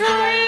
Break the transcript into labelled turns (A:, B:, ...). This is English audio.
A: Sorry.